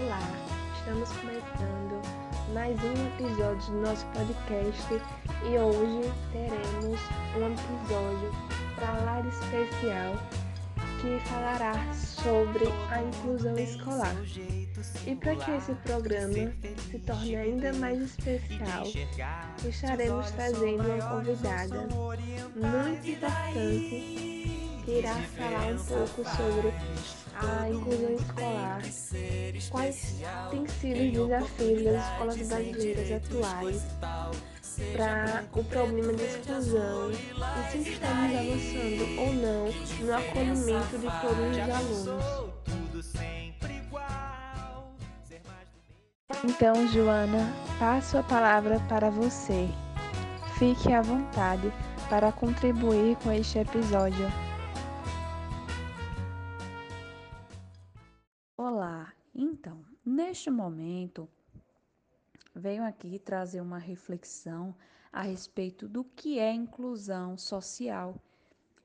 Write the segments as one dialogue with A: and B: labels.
A: Olá, estamos começando mais um episódio do nosso podcast e hoje teremos um episódio para lá especial que falará sobre a inclusão escolar. E para que esse programa se torne ainda mais especial, estaremos trazendo uma convidada muito importante irá falar um pouco sobre a inclusão escolar, quais têm sido os desafios das escolas brasileiras atuais para o problema da exclusão e se estamos avançando ou não no acolhimento de todos os alunos. Então, Joana, passo a palavra para você. Fique à vontade para contribuir com este episódio.
B: Neste momento, venho aqui trazer uma reflexão a respeito do que é inclusão social.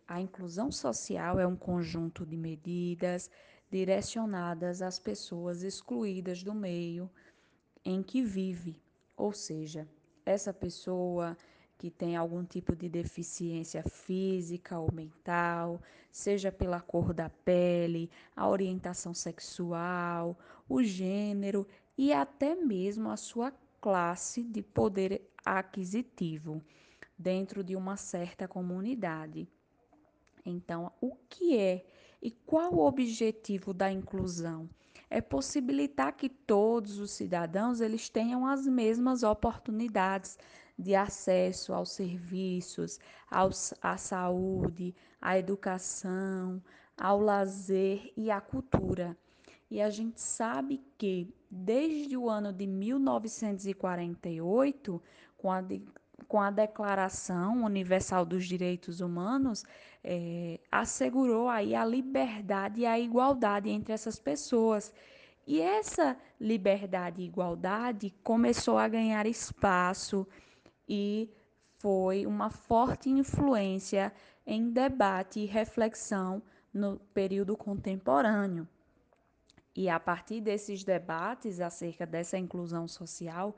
B: A inclusão social é um conjunto de medidas direcionadas às pessoas excluídas do meio em que vive, ou seja, essa pessoa que tem algum tipo de deficiência física ou mental, seja pela cor da pele, a orientação sexual, o gênero e até mesmo a sua classe de poder aquisitivo dentro de uma certa comunidade. Então, o que é e qual o objetivo da inclusão? É possibilitar que todos os cidadãos eles tenham as mesmas oportunidades de acesso aos serviços, aos, à saúde, à educação, ao lazer e à cultura. E a gente sabe que desde o ano de 1948, com a, de, com a Declaração Universal dos Direitos Humanos, é, assegurou aí a liberdade e a igualdade entre essas pessoas. E essa liberdade e igualdade começou a ganhar espaço e foi uma forte influência em debate e reflexão no período contemporâneo. E a partir desses debates acerca dessa inclusão social,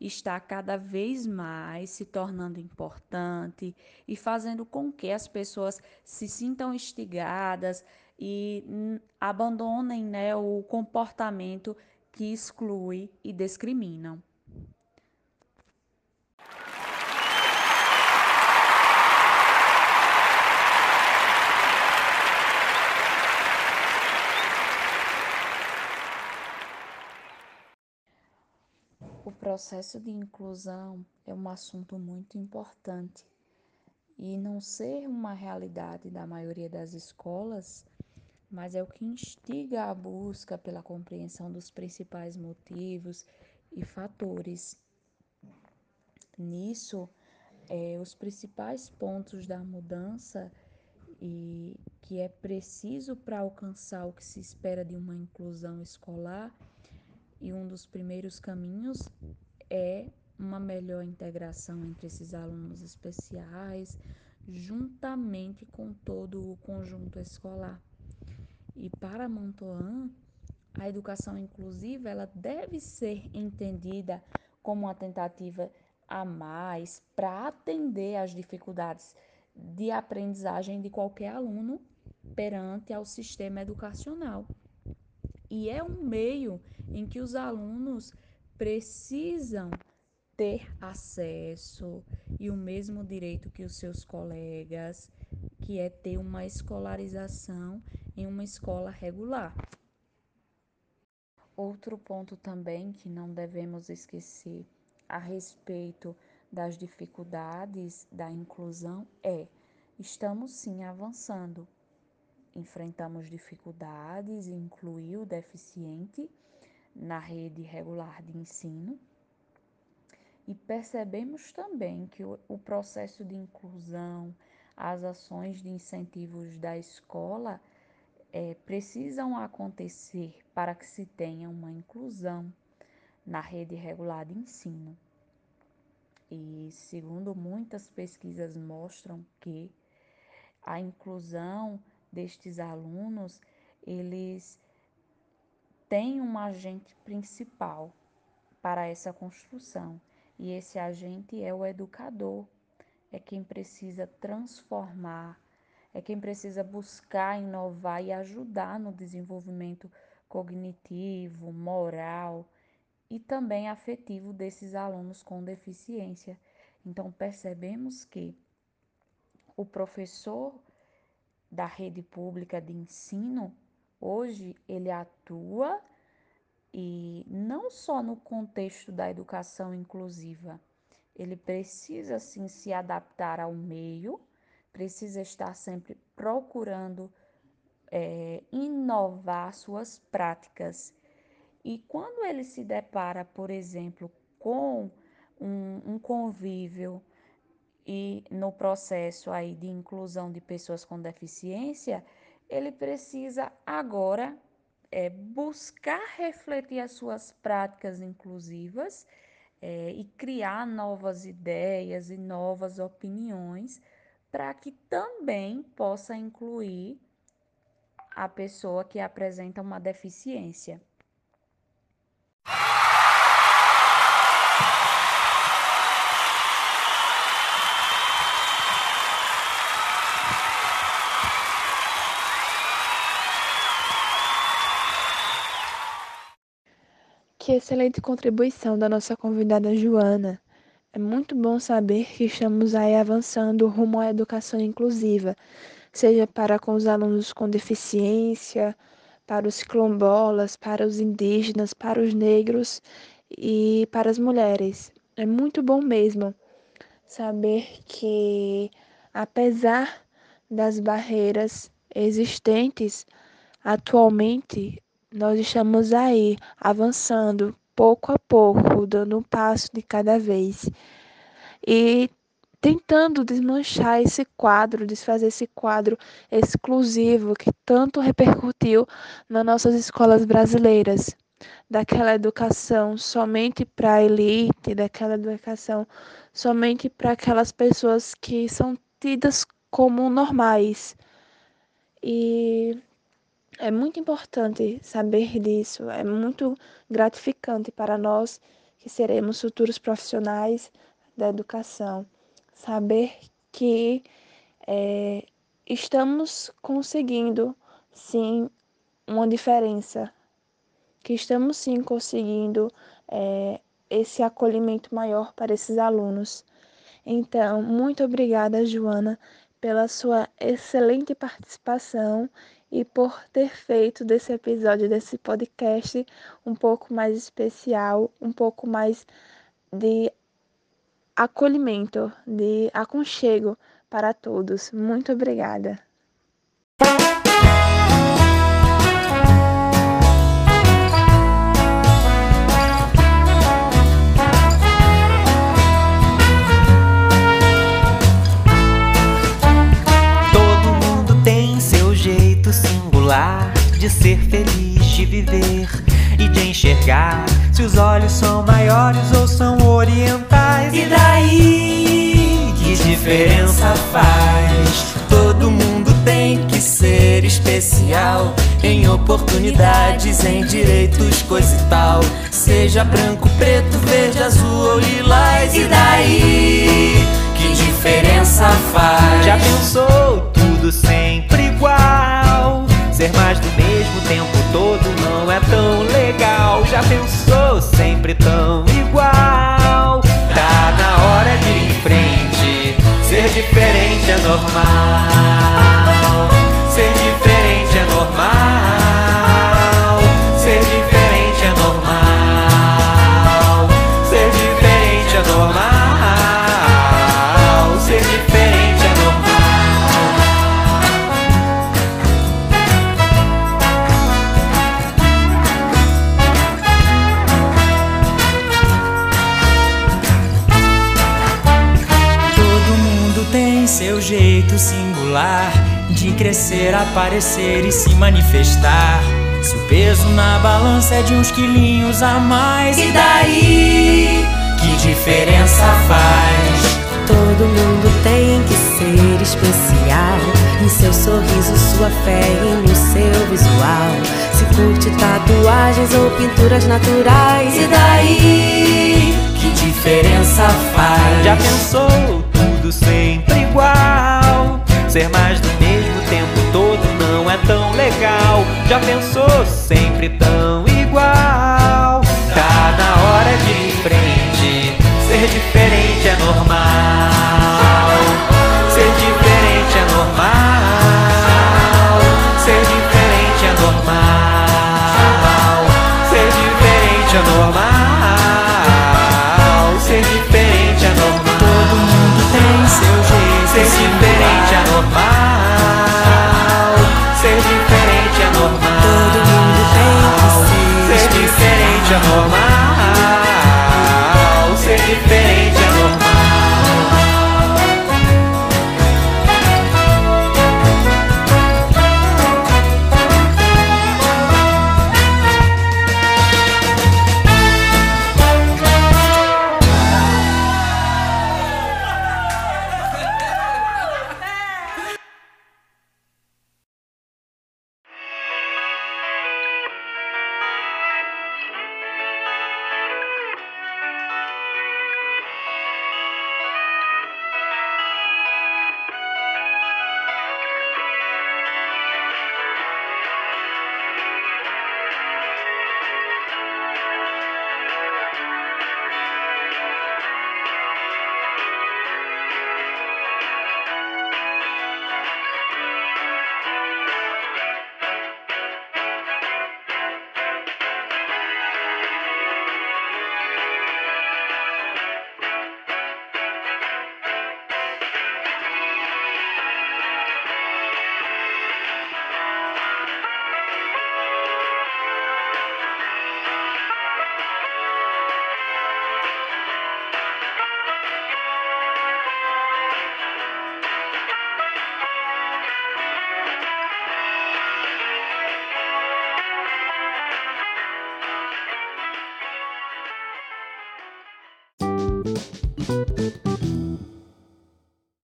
B: está cada vez mais se tornando importante e fazendo com que as pessoas se sintam instigadas e abandonem né, o comportamento que exclui e discriminam. O processo de inclusão é um assunto muito importante e não ser uma realidade da maioria das escolas, mas é o que instiga a busca pela compreensão dos principais motivos e fatores. Nisso, é, os principais pontos da mudança e que é preciso para alcançar o que se espera de uma inclusão escolar e um dos primeiros caminhos é uma melhor integração entre esses alunos especiais, juntamente com todo o conjunto escolar. E para Montoan, a educação inclusiva ela deve ser entendida como uma tentativa a mais para atender às dificuldades de aprendizagem de qualquer aluno perante ao sistema educacional e é um meio em que os alunos precisam ter acesso e o mesmo direito que os seus colegas, que é ter uma escolarização em uma escola regular. Outro ponto também que não devemos esquecer a respeito das dificuldades da inclusão é: estamos sim avançando, enfrentamos dificuldades, incluir o deficiente na rede regular de ensino. E percebemos também que o, processo de inclusão, as ações de incentivos da escola é, precisam acontecer para que se tenha uma inclusão na rede regular de ensino. E segundo muitas pesquisas mostram que a inclusão destes alunos, eles tem um agente principal para essa construção, e esse agente é o educador, é quem precisa transformar, é quem precisa buscar inovar e ajudar no desenvolvimento cognitivo, moral e também afetivo desses alunos com deficiência. Então, percebemos que o professor da rede pública de ensino, hoje, ele atua e não só no contexto da educação inclusiva, ele precisa sim se adaptar ao meio, precisa estar sempre procurando é, inovar suas práticas. E quando ele se depara, por exemplo, com um, um convívio e no processo aí de inclusão de pessoas com deficiência, ele precisa agora é, buscar refletir as suas práticas inclusivas é, e criar novas ideias e novas opiniões para que também possa incluir a pessoa que apresenta uma deficiência.
A: Que excelente contribuição da nossa convidada Joana. É muito bom saber que estamos aí avançando rumo à educação inclusiva, seja para com os alunos com deficiência, para os quilombolas, para os indígenas, para os negros e para as mulheres. É muito bom mesmo saber que, apesar das barreiras existentes atualmente, nós estamos aí avançando pouco a pouco, dando um passo de cada vez e tentando desmanchar esse quadro, desfazer esse quadro exclusivo que tanto repercutiu nas nossas escolas brasileiras, daquela educação somente para a elite, daquela educação somente para aquelas pessoas que são tidas como normais. E é muito importante saber disso, é muito gratificante para nós que seremos futuros profissionais da educação. Saber que é, estamos conseguindo, sim, uma diferença, que estamos, sim, conseguindo é, esse acolhimento maior para esses alunos. Então, muito obrigada, Joana, pela sua excelente participação e por ter feito desse episódio desse podcast um pouco mais especial, um pouco mais de acolhimento, de aconchego para todos. Muito obrigada.
C: De ser feliz, de viver e de enxergar se os olhos são maiores ou são orientais. E daí, que diferença faz? Todo mundo tem que ser especial em oportunidades, em direitos, coisa e tal. Seja branco, preto, verde, azul ou lilás. E daí, que diferença faz? Já pensou Já pensou sempre tão igual? Tá na hora de ir em frente. Ser diferente é normal. De crescer, aparecer e se manifestar. Se o peso na balança é de uns quilinhos a mais, e daí? Que diferença faz?
D: Todo mundo tem que ser especial. Em seu sorriso, sua fé e no seu visual. Se curte tatuagens ou pinturas naturais. E daí? Que diferença faz?
C: Já pensou tudo sempre igual? Ser mais Já pensou sempre tão